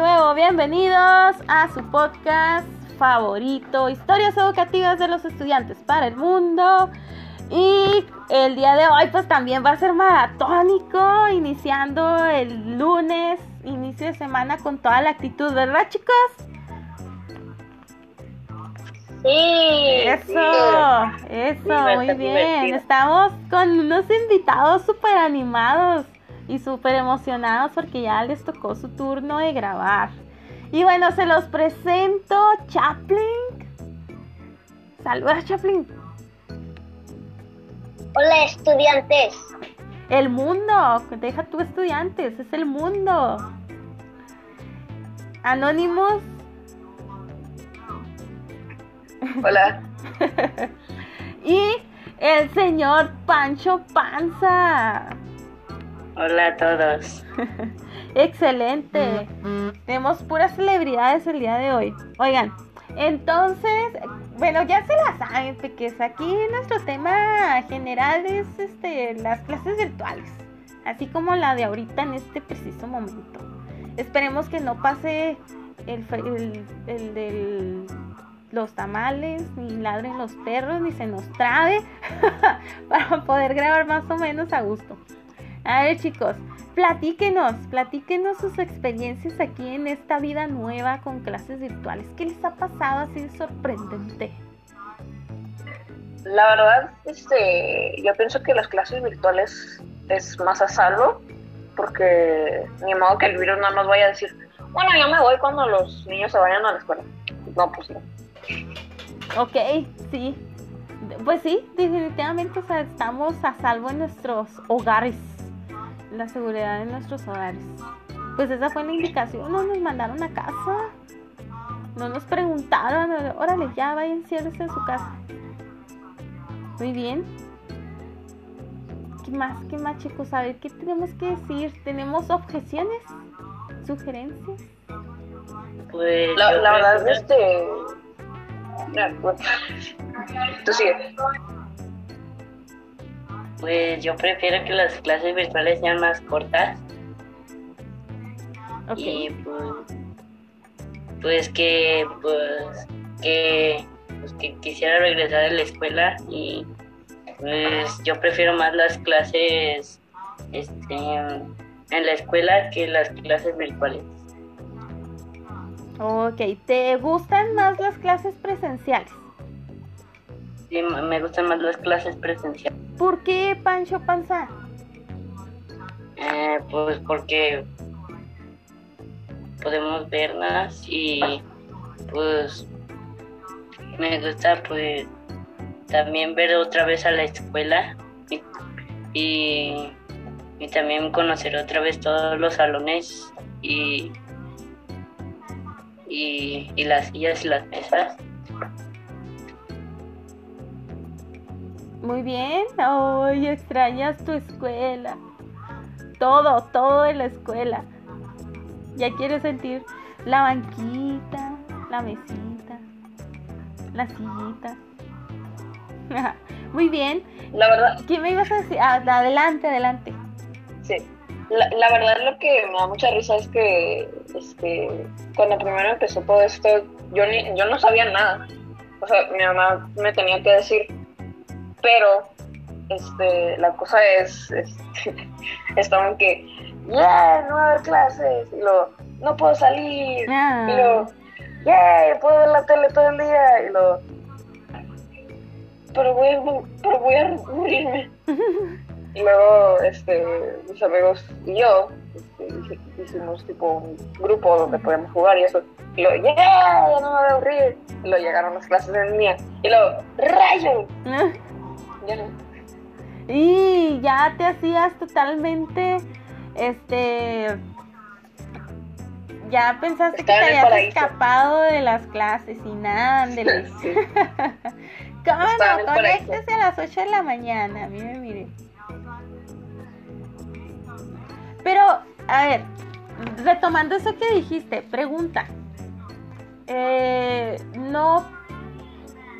nuevo, bienvenidos a su podcast favorito, Historias Educativas de los Estudiantes para el Mundo. Y el día de hoy pues también va a ser maratónico, iniciando el lunes, inicio de semana con toda la actitud, ¿verdad chicos? Sí. Eso, eso, muy bien. Estamos con unos invitados súper animados y súper emocionados porque ya les tocó su turno de grabar. Y bueno, se los presento, Chaplin. Saluda, Chaplin. Hola, estudiantes. El mundo, deja tú estudiantes, es el mundo. Anónimos. Hola. y el señor Pancho Panza. Hola a todos. Excelente. Tenemos puras celebridades el día de hoy. Oigan, entonces, bueno, ya se la saben, que aquí nuestro tema general es este, las clases virtuales, así como la de ahorita en este preciso momento. Esperemos que no pase el, el, el del los tamales, ni ladren los perros, ni se nos trabe para poder grabar más o menos a gusto. A ver chicos, platíquenos, platíquenos sus experiencias aquí en esta vida nueva con clases virtuales. ¿Qué les ha pasado así de sorprendente? La verdad, este, yo pienso que las clases virtuales es más a salvo, porque ni modo que el virus no nos vaya a decir, bueno, yo me voy cuando los niños se vayan a la escuela. No, pues no. Ok, sí. Pues sí, definitivamente estamos a salvo en nuestros hogares la seguridad de nuestros hogares. Pues esa fue la indicación, no nos mandaron a casa. No nos preguntaron, órale, ya vayan, ciérrese en su casa. Muy bien. ¿Qué más? ¿Qué más, chicos? A ver, ¿qué tenemos que decir? ¿Tenemos objeciones? ¿Sugerencias? Pues la, la verdad, este... Pues, tú sigue. Pues yo prefiero que las clases virtuales sean más cortas. Y pues, pues que pues que pues que quisiera regresar a la escuela y pues yo prefiero más las clases este, en la escuela que las clases virtuales. Ok, ¿te gustan más las clases presenciales? Sí, me gustan más las clases presenciales. ¿Por qué Pancho Panza? Eh, pues porque podemos verlas y pues me gusta pues también ver otra vez a la escuela y, y, también conocer otra vez todos los salones y, y, y las sillas y las mesas. Muy bien. Ay, extrañas tu escuela. Todo, todo de la escuela. Ya quieres sentir la banquita, la mesita, la sillita. Muy bien. La verdad. ¿Qué me ibas a decir? Ah, adelante, adelante. Sí. La, la, verdad lo que me da mucha risa es que este, cuando primero empezó todo esto, yo, ni, yo no sabía nada. O sea, mi mamá me tenía que decir, pero este, la cosa es, este, en que, ya, no va a haber clases, y lo, no puedo salir, Ah. y lo, ya, puedo ver la tele todo el día, y lo, pero voy a, pero voy a morirme. y luego, este, mis amigos y yo, este, hicimos tipo un grupo donde podíamos jugar y eso, y luego, ya, ya no me voy a aburrir, y luego llegaron las clases en línea, y luego, rayo, ya no. Y ya te hacías totalmente, este, ya pensaste Estaba que te habías paraíso. escapado de las clases y nada, ándele. Sí. ¿Cómo Estaba no? Conéctese a las 8 de la mañana, mire, mire. Pero, a ver, retomando eso que dijiste, pregunta. Eh, ¿No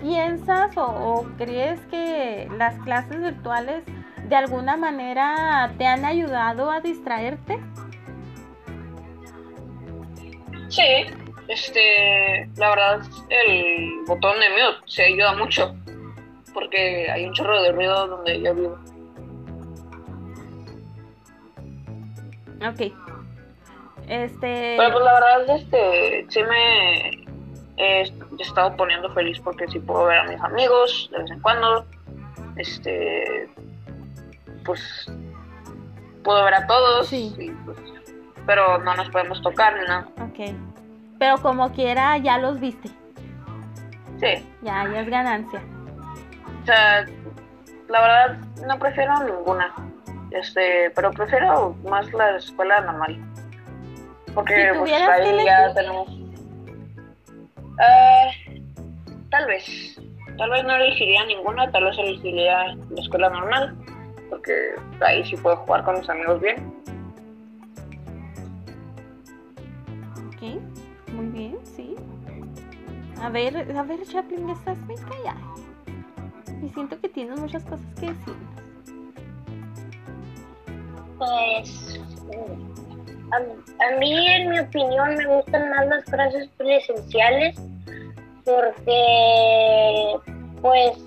piensas o, o crees que las clases virtuales de alguna manera te han ayudado a distraerte? Sí, este, la verdad, el botón de mute se ayuda mucho porque hay un chorro de ruido donde yo vivo. Ok. Este. Pero pues la verdad, este, sí me he estado poniendo feliz porque sí puedo ver a mis amigos de vez en cuando. Este, pues puedo ver a todos. Sí. y, pues, pero no nos podemos tocar ni nada. Ok. Pero como quiera, ya los viste. Sí. Ya, ya es ganancia. O sea, la verdad no prefiero ninguna. Este, pero prefiero más la escuela normal. Porque Si pues ahí ya tenemos. Ah, tal vez. Tal vez no elegiría ninguna, tal vez elegiría la escuela normal. Porque ahí sí puedo jugar con mis amigos bien. Ok. Muy bien, sí. A ver, a ver, Chaplin, estás muy callada. Y siento que tienes muchas cosas que decirnos. Pues a, a mí, en mi opinión, me gustan más las clases presenciales porque, pues,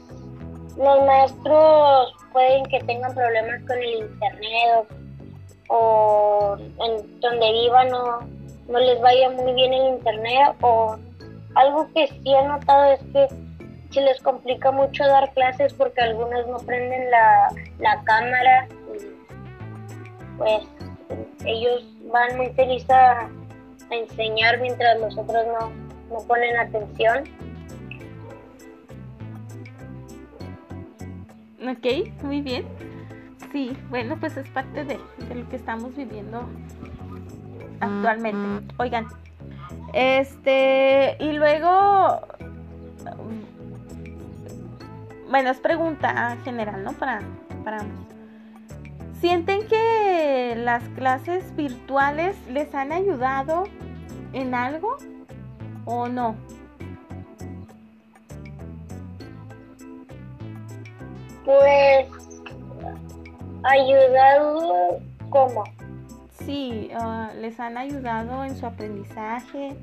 los maestros pueden que tengan problemas con el internet o, en donde vivan no, no les vaya muy bien el internet o algo que sí he notado es que se les complica mucho dar clases porque algunos no prenden la, la cámara y pues ellos van muy felices a, a enseñar mientras los otros no, no ponen atención. Ok, muy bien. Sí, bueno, pues es parte de, de lo que estamos viviendo actualmente. Oigan, este, y luego, bueno, es pregunta general, ¿no? Para, para ambos. ¿Sienten que las clases virtuales les han ayudado en algo o no? Pues ayudado como Sí, ah, les han ayudado en su aprendizaje,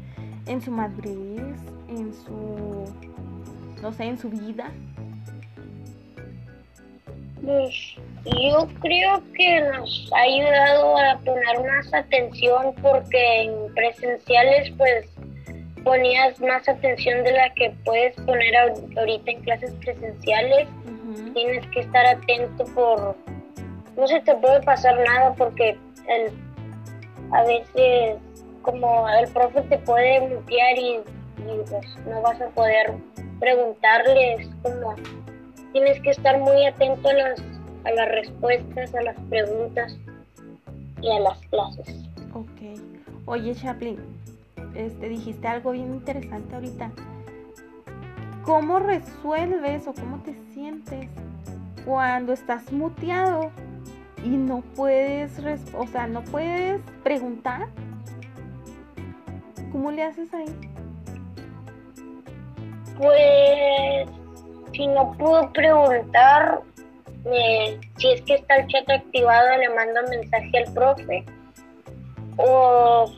en su madurez, en su, no sé, en su vida. Pues, yo creo que nos ha ayudado a poner más atención porque en presenciales pues ponías más atención de la que puedes poner ahor- ahorita en clases presenciales. Tienes que estar atento por... No se te puede pasar nada porque el, a veces como el profe te puede mutear y, y, pues no vas a poder preguntarles como tienes que estar muy atento a las, a las respuestas, a las preguntas y a las clases. Ok. Oye, Chaplin, este, dijiste algo bien interesante ahorita. ¿Cómo resuelves o cómo te sientes cuando estás muteado y no puedes, o sea, no puedes preguntar? ¿Cómo le haces ahí? Pues si no puedo preguntar, eh, si es que está el chat activado, le mando mensaje al profe. O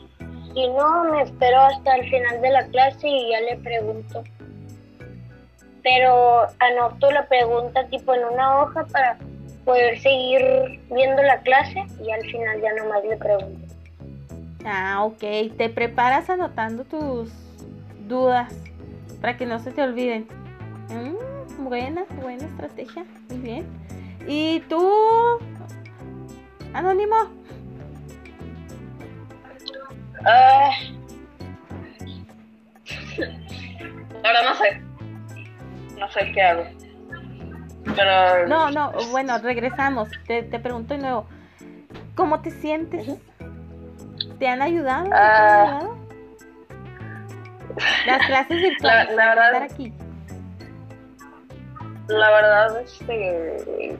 si no, me espero hasta el final de la clase y ya le pregunto. Pero anoto la pregunta tipo en una hoja para poder seguir viendo la clase y al final ya nomás le pregunto. Ah, ok. Te preparas anotando tus dudas para que no se te olviden. Mm, buena, buena estrategia. Muy bien. ¿Y tú, Anónimo? Ah, ahora no sé. No sé qué hago. Pero. No, no, bueno, regresamos. Te, te pregunto de nuevo. ¿Cómo te sientes? ¿Te han ayudado? ¿Te han Ah. ayudado? Las clases virtuales. La- la verdad- estar aquí. La verdad, este.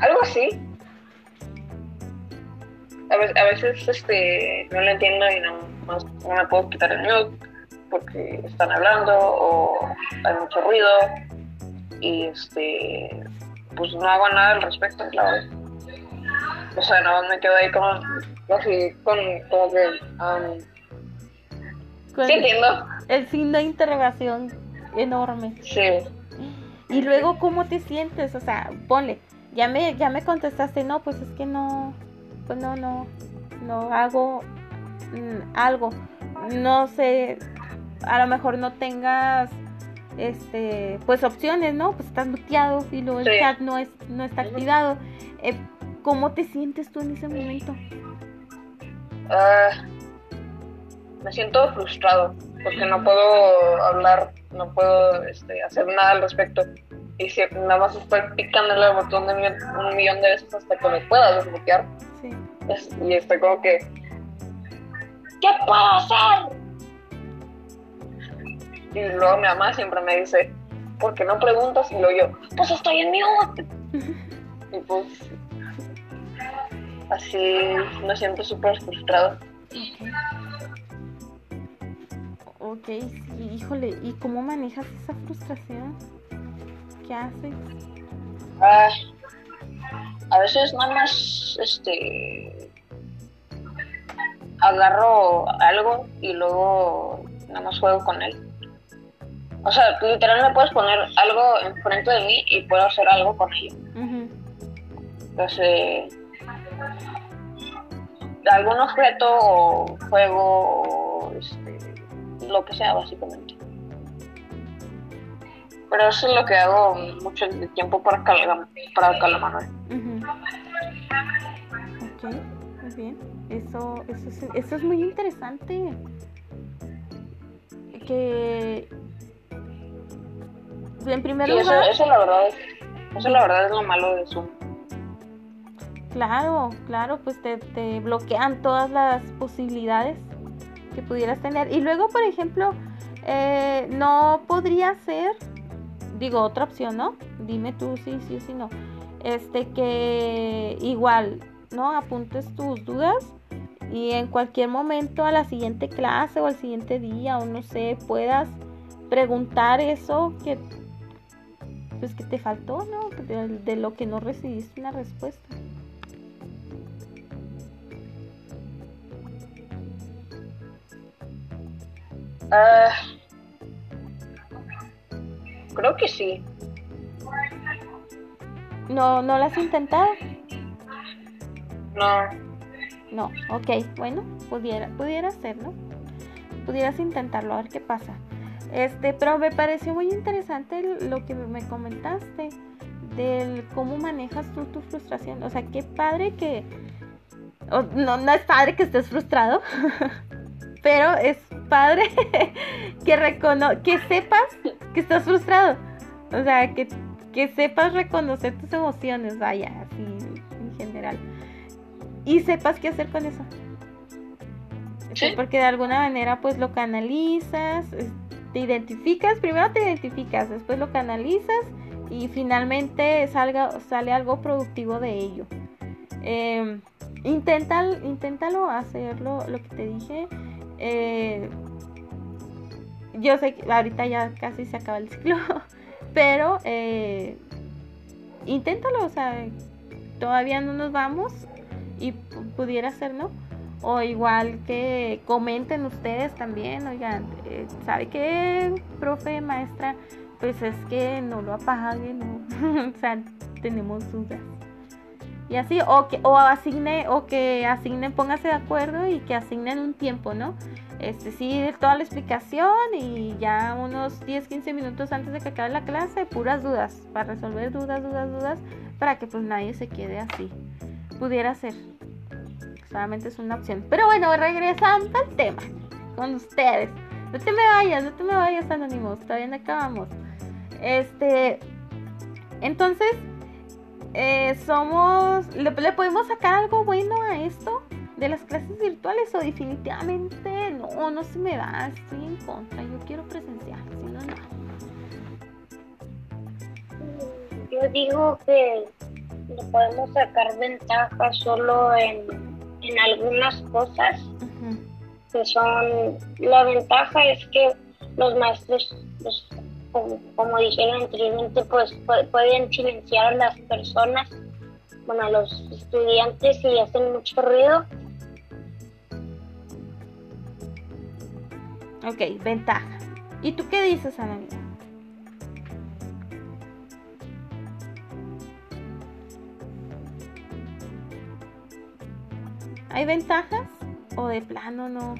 Algo así. A veces, a veces este, no lo entiendo y no, no, no me puedo quitar el mute porque están hablando o hay mucho ruido y este pues no hago nada al respecto, la verdad. o sea, no me quedo ahí como, así, con, como que, um, sí entiendo, el signo de interrogación enorme. sí, Y luego, ¿cómo te sientes? O sea, ponle, ya me, ya me contestaste, no, pues es que no, pues no, no, no hago mm, algo. No sé, a lo mejor no tengas, este, pues opciones, ¿no? Pues estás muteado y luego el Sí. chat no, es, no está activado. Eh, ¿Cómo te sientes tú en ese momento? Ah, me siento frustrado porque no puedo hablar, no puedo este, hacer nada al respecto. Y si nada más estoy picándole al botón de un millón de veces hasta que me pueda desbloquear. Sí. Es- y estoy como que, ¿qué puedo hacer? Y luego mi mamá siempre me dice, ¿por qué no preguntas? Y luego yo, pues estoy en mute. y pues, así me siento súper frustrado. Ok, sí, híjole, ¿y cómo manejas esa frustración? ¿Qué haces? Ah, a veces nada más, este, agarro algo y luego nada más juego con él. O sea, literal me puedes poner algo enfrente de mí y puedo hacer algo con ello. Ujú, Entonces, algún objeto o juego o lo que sea, básicamente. Pero eso es lo que hago mucho tiempo para calmar, para calmar. ujú. Ok, muy bien. Eso, eso, es, eso es muy interesante. Que en primer Sí, eso, lugar, eso la verdad es, eso la verdad es lo malo de Zoom. claro, claro, pues te, te bloquean todas las posibilidades que pudieras tener. Y luego, por ejemplo, eh, no podría ser, digo, otra opción, ¿no? Dime tú sí, sí o sí no. Este que igual, ¿no? Apuntes tus dudas y en cualquier momento a la siguiente clase o al siguiente día o no sé, puedas preguntar eso que pues que te faltó, ¿no? De, de lo que no recibiste una respuesta. Ah, creo que sí. ¿No, no lo has intentado? No, No, ok, bueno, pudiera, pudiera ser, ¿no? Pudieras intentarlo, a ver qué pasa. Este, pero me pareció muy interesante lo que me comentaste del cómo manejas tú tu frustración. O sea, qué padre que... no, no es padre que estés frustrado, pero es padre que, recono que sepas que estás frustrado. O sea, que, que sepas reconocer tus emociones, vaya, así en general. Y sepas qué hacer con eso. Sí. Porque de alguna manera pues lo canalizas, te identificas, primero te identificas, después lo canalizas y finalmente salga, sale algo productivo de ello. Eh, inténtalo, inténtalo hacerlo, lo que te dije. Eh, yo sé que ahorita ya casi se acaba el ciclo, pero eh, inténtalo, o sea, todavía no nos vamos y pu- pudiera ser, ¿no? O igual que comenten ustedes también, oigan, eh, ¿sabe qué, profe, maestra? Pues es que no lo apague, ¿no? o sea, tenemos dudas. Y así, o que o asigne, o que asignen, póngase de acuerdo y que asignen un tiempo, ¿no? Este, sí, toda la explicación y ya unos 10, 15 minutos antes de que acabe la clase, puras dudas, para resolver dudas, dudas, dudas, para que pues nadie se quede así. Pudiera ser. Solamente es una opción. Pero bueno, regresando al tema con ustedes. No te me vayas, no te me vayas, Anónimos. Todavía no acabamos. Este. Entonces, eh, somos. ¿le, le podemos sacar algo bueno a esto? De las clases virtuales o definitivamente no, no se me da, estoy en contra, yo quiero presencial, si no, no. Yo digo que le podemos sacar ventaja solo en, en algunas cosas que son la ventaja es que los maestros pues, como, como dijeron anteriormente pues pu- pueden silenciar a las personas bueno, a los estudiantes y hacen mucho ruido. Ok, ventaja. ¿Y tú qué dices, Ana? ¿Hay ventajas? ¿O de plano no?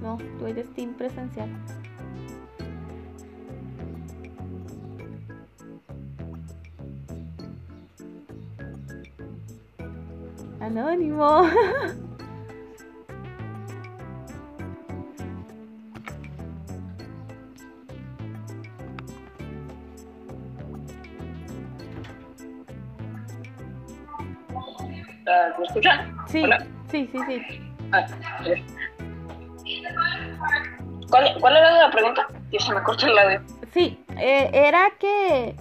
No, tú eres team presencial. Anónimo. ¿Me escuchan? Sí, Hola. sí, sí, sí. Ah, sí. ¿Cuál, ¿Cuál era la pregunta? Que se me corta el audio. Sí, eh, era que,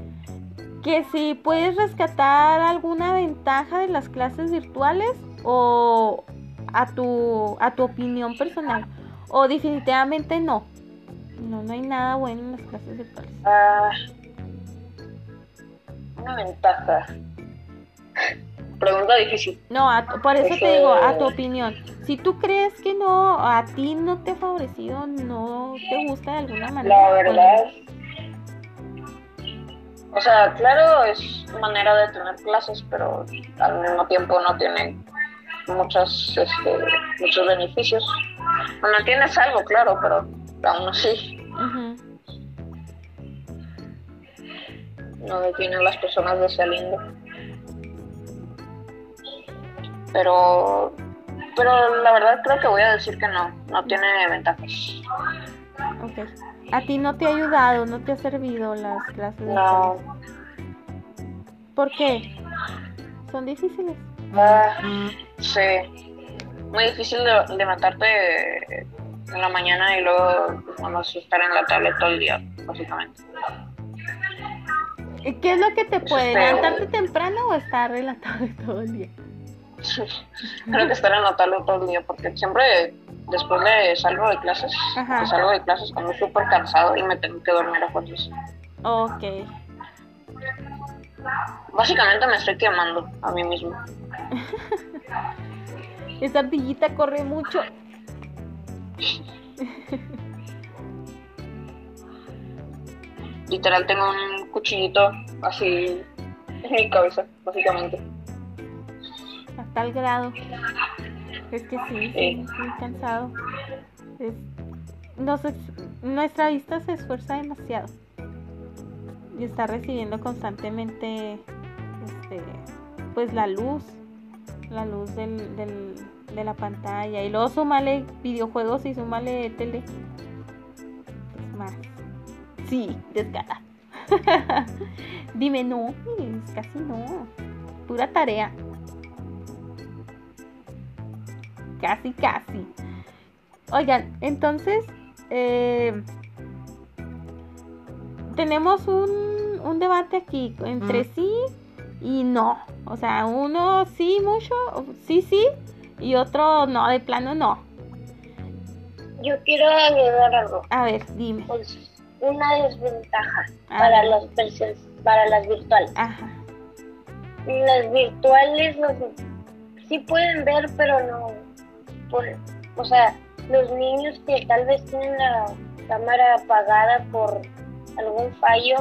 que si puedes rescatar alguna ventaja de las clases virtuales o a tu, a tu opinión personal. O definitivamente no. No, no hay nada bueno en las clases virtuales. Ah, una ventaja. Pregunta difícil. No, a por eso Es te digo, a tu opinión. Si tú crees que no, a ti no te ha favorecido, no te gusta de alguna manera. La pues, verdad. O sea, claro, es manera de tener clases, pero al mismo tiempo no tiene muchos, este, muchos beneficios. Bueno, tienes algo, claro, pero aún así ujú. no detiene a las personas de ese lindo. Pero, pero la verdad creo que voy a decir que no, no tiene ventajas. Ok. A ti no te ha ayudado, no te ha servido las clases No. ¿Por qué? Son difíciles. ah, sí, muy difícil de levantarte en la mañana y luego más estar en la tablet todo el día, básicamente. ¿Y ¿Qué es lo que te puede? ¿Levantarte temprano o estar relatado todo el día? Creo que estar tablet todo el día, porque siempre después de salgo de clases, Ajá. salgo de clases cuando súper cansado y me tengo que dormir a fuerzas. Ok. Básicamente me estoy quemando a mí mismo. Esa ardillita corre mucho. Literal tengo un cuchillito así en mi cabeza, básicamente. Tal grado. Es que sí, sí, estoy cansado. Es- nos es- nuestra vista se esfuerza demasiado. Y está recibiendo constantemente este pues la luz. La luz del, del- de la pantalla. Y luego súmale videojuegos y súmale tele. Es más. Sí, descarga. Dime no, pues, casi no. Pura tarea. Casi, casi. Oigan, entonces, eh, tenemos un, un debate aquí entre sí y no. O sea, uno sí mucho, sí, sí, y otro no, de plano no. Yo quiero agregar algo. A ver, dime. Pues una desventaja para las para las virtuales. Ajá. Las virtuales los, sí pueden ver, pero no. Por, o sea, los niños que tal vez tienen la cámara apagada por algún fallo,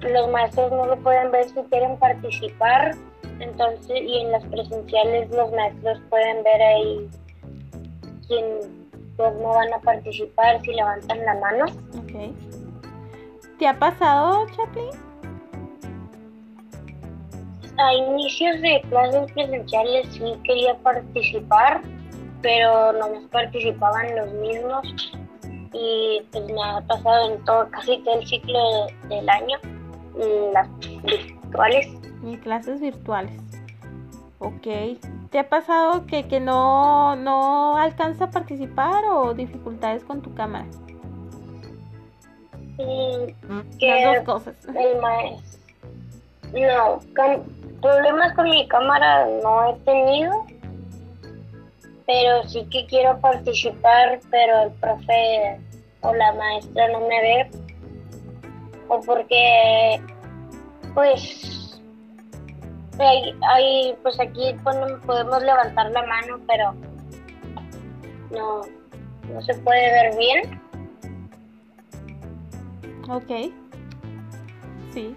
los maestros no lo pueden ver si quieren participar. Entonces, y en las presenciales los maestros pueden ver ahí quién pues, no van a participar si levantan la mano. Ok. ¿Te ha pasado, Chaplin? A inicios de clases presenciales sí quería participar, pero no más participaban los mismos y pues me ha pasado en todo, casi todo el ciclo de- del año, y las virtuales. Mis clases virtuales. Ok. ¿Te ha pasado que, que no, no alcanza a participar o dificultades con tu cámara? Y que Las dos cosas. el maestro... No, problemas con mi cámara no he tenido, pero sí que quiero participar, pero el profe o la maestra no me ve, o porque, pues, Ahí, pues aquí podemos levantar la mano, pero no, no se puede ver bien. Ok. Sí.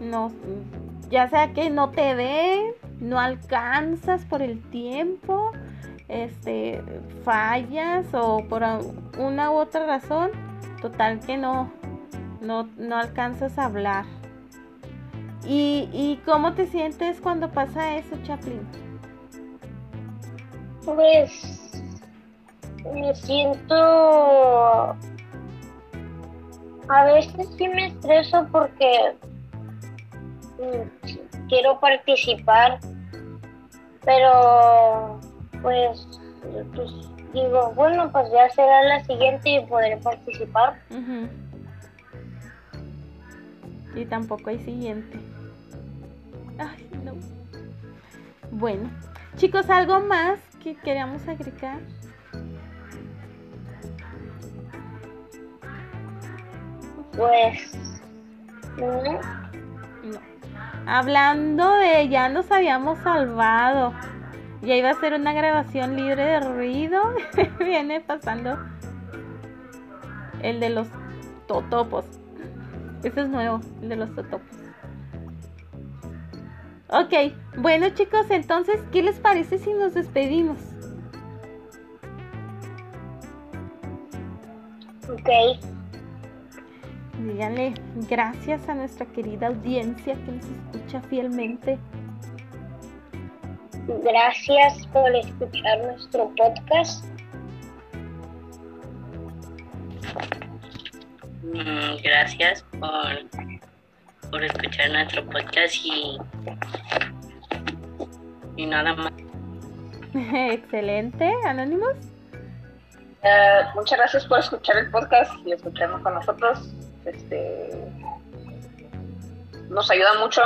No, ya sea que no te ve, no alcanzas por el tiempo, este, fallas o por una u otra razón, total que no, no, no alcanzas a hablar. ¿Y, ¿Y cómo te sientes cuando pasa eso, Chaplin? Pues me siento... A veces sí me estreso porque mm, quiero participar, pero pues, pues, digo, bueno, pues ya será la siguiente y podré participar. Y tampoco hay siguiente. Ay, no. Bueno, chicos, ¿algo más que queríamos agregar? Pues, no. No. Hablando de ya nos habíamos salvado. Ya iba a ser una grabación libre de ruido. Viene pasando el de los totopos. Ese es nuevo, el de los totopos. Ok, bueno chicos, entonces, ¿qué les parece si nos despedimos? Ok. Díganle gracias a nuestra querida audiencia que nos escucha fielmente. Gracias por escuchar nuestro podcast. Mm, gracias por, por escuchar nuestro podcast y, y nada más. Excelente, Anónimos. Eh, muchas gracias por escuchar el podcast y escucharnos con nosotros. Este nos ayuda mucho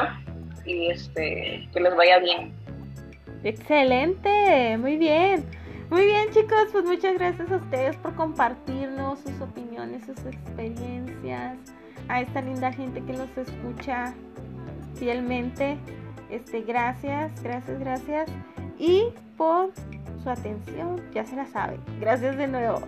y este que les vaya bien. Excelente, muy bien. Muy bien chicos, pues muchas gracias a ustedes por compartirnos sus opiniones, sus experiencias, a esta linda gente que nos escucha fielmente. Este, gracias, gracias, gracias. Y por su atención, ya se la sabe. Gracias de nuevo.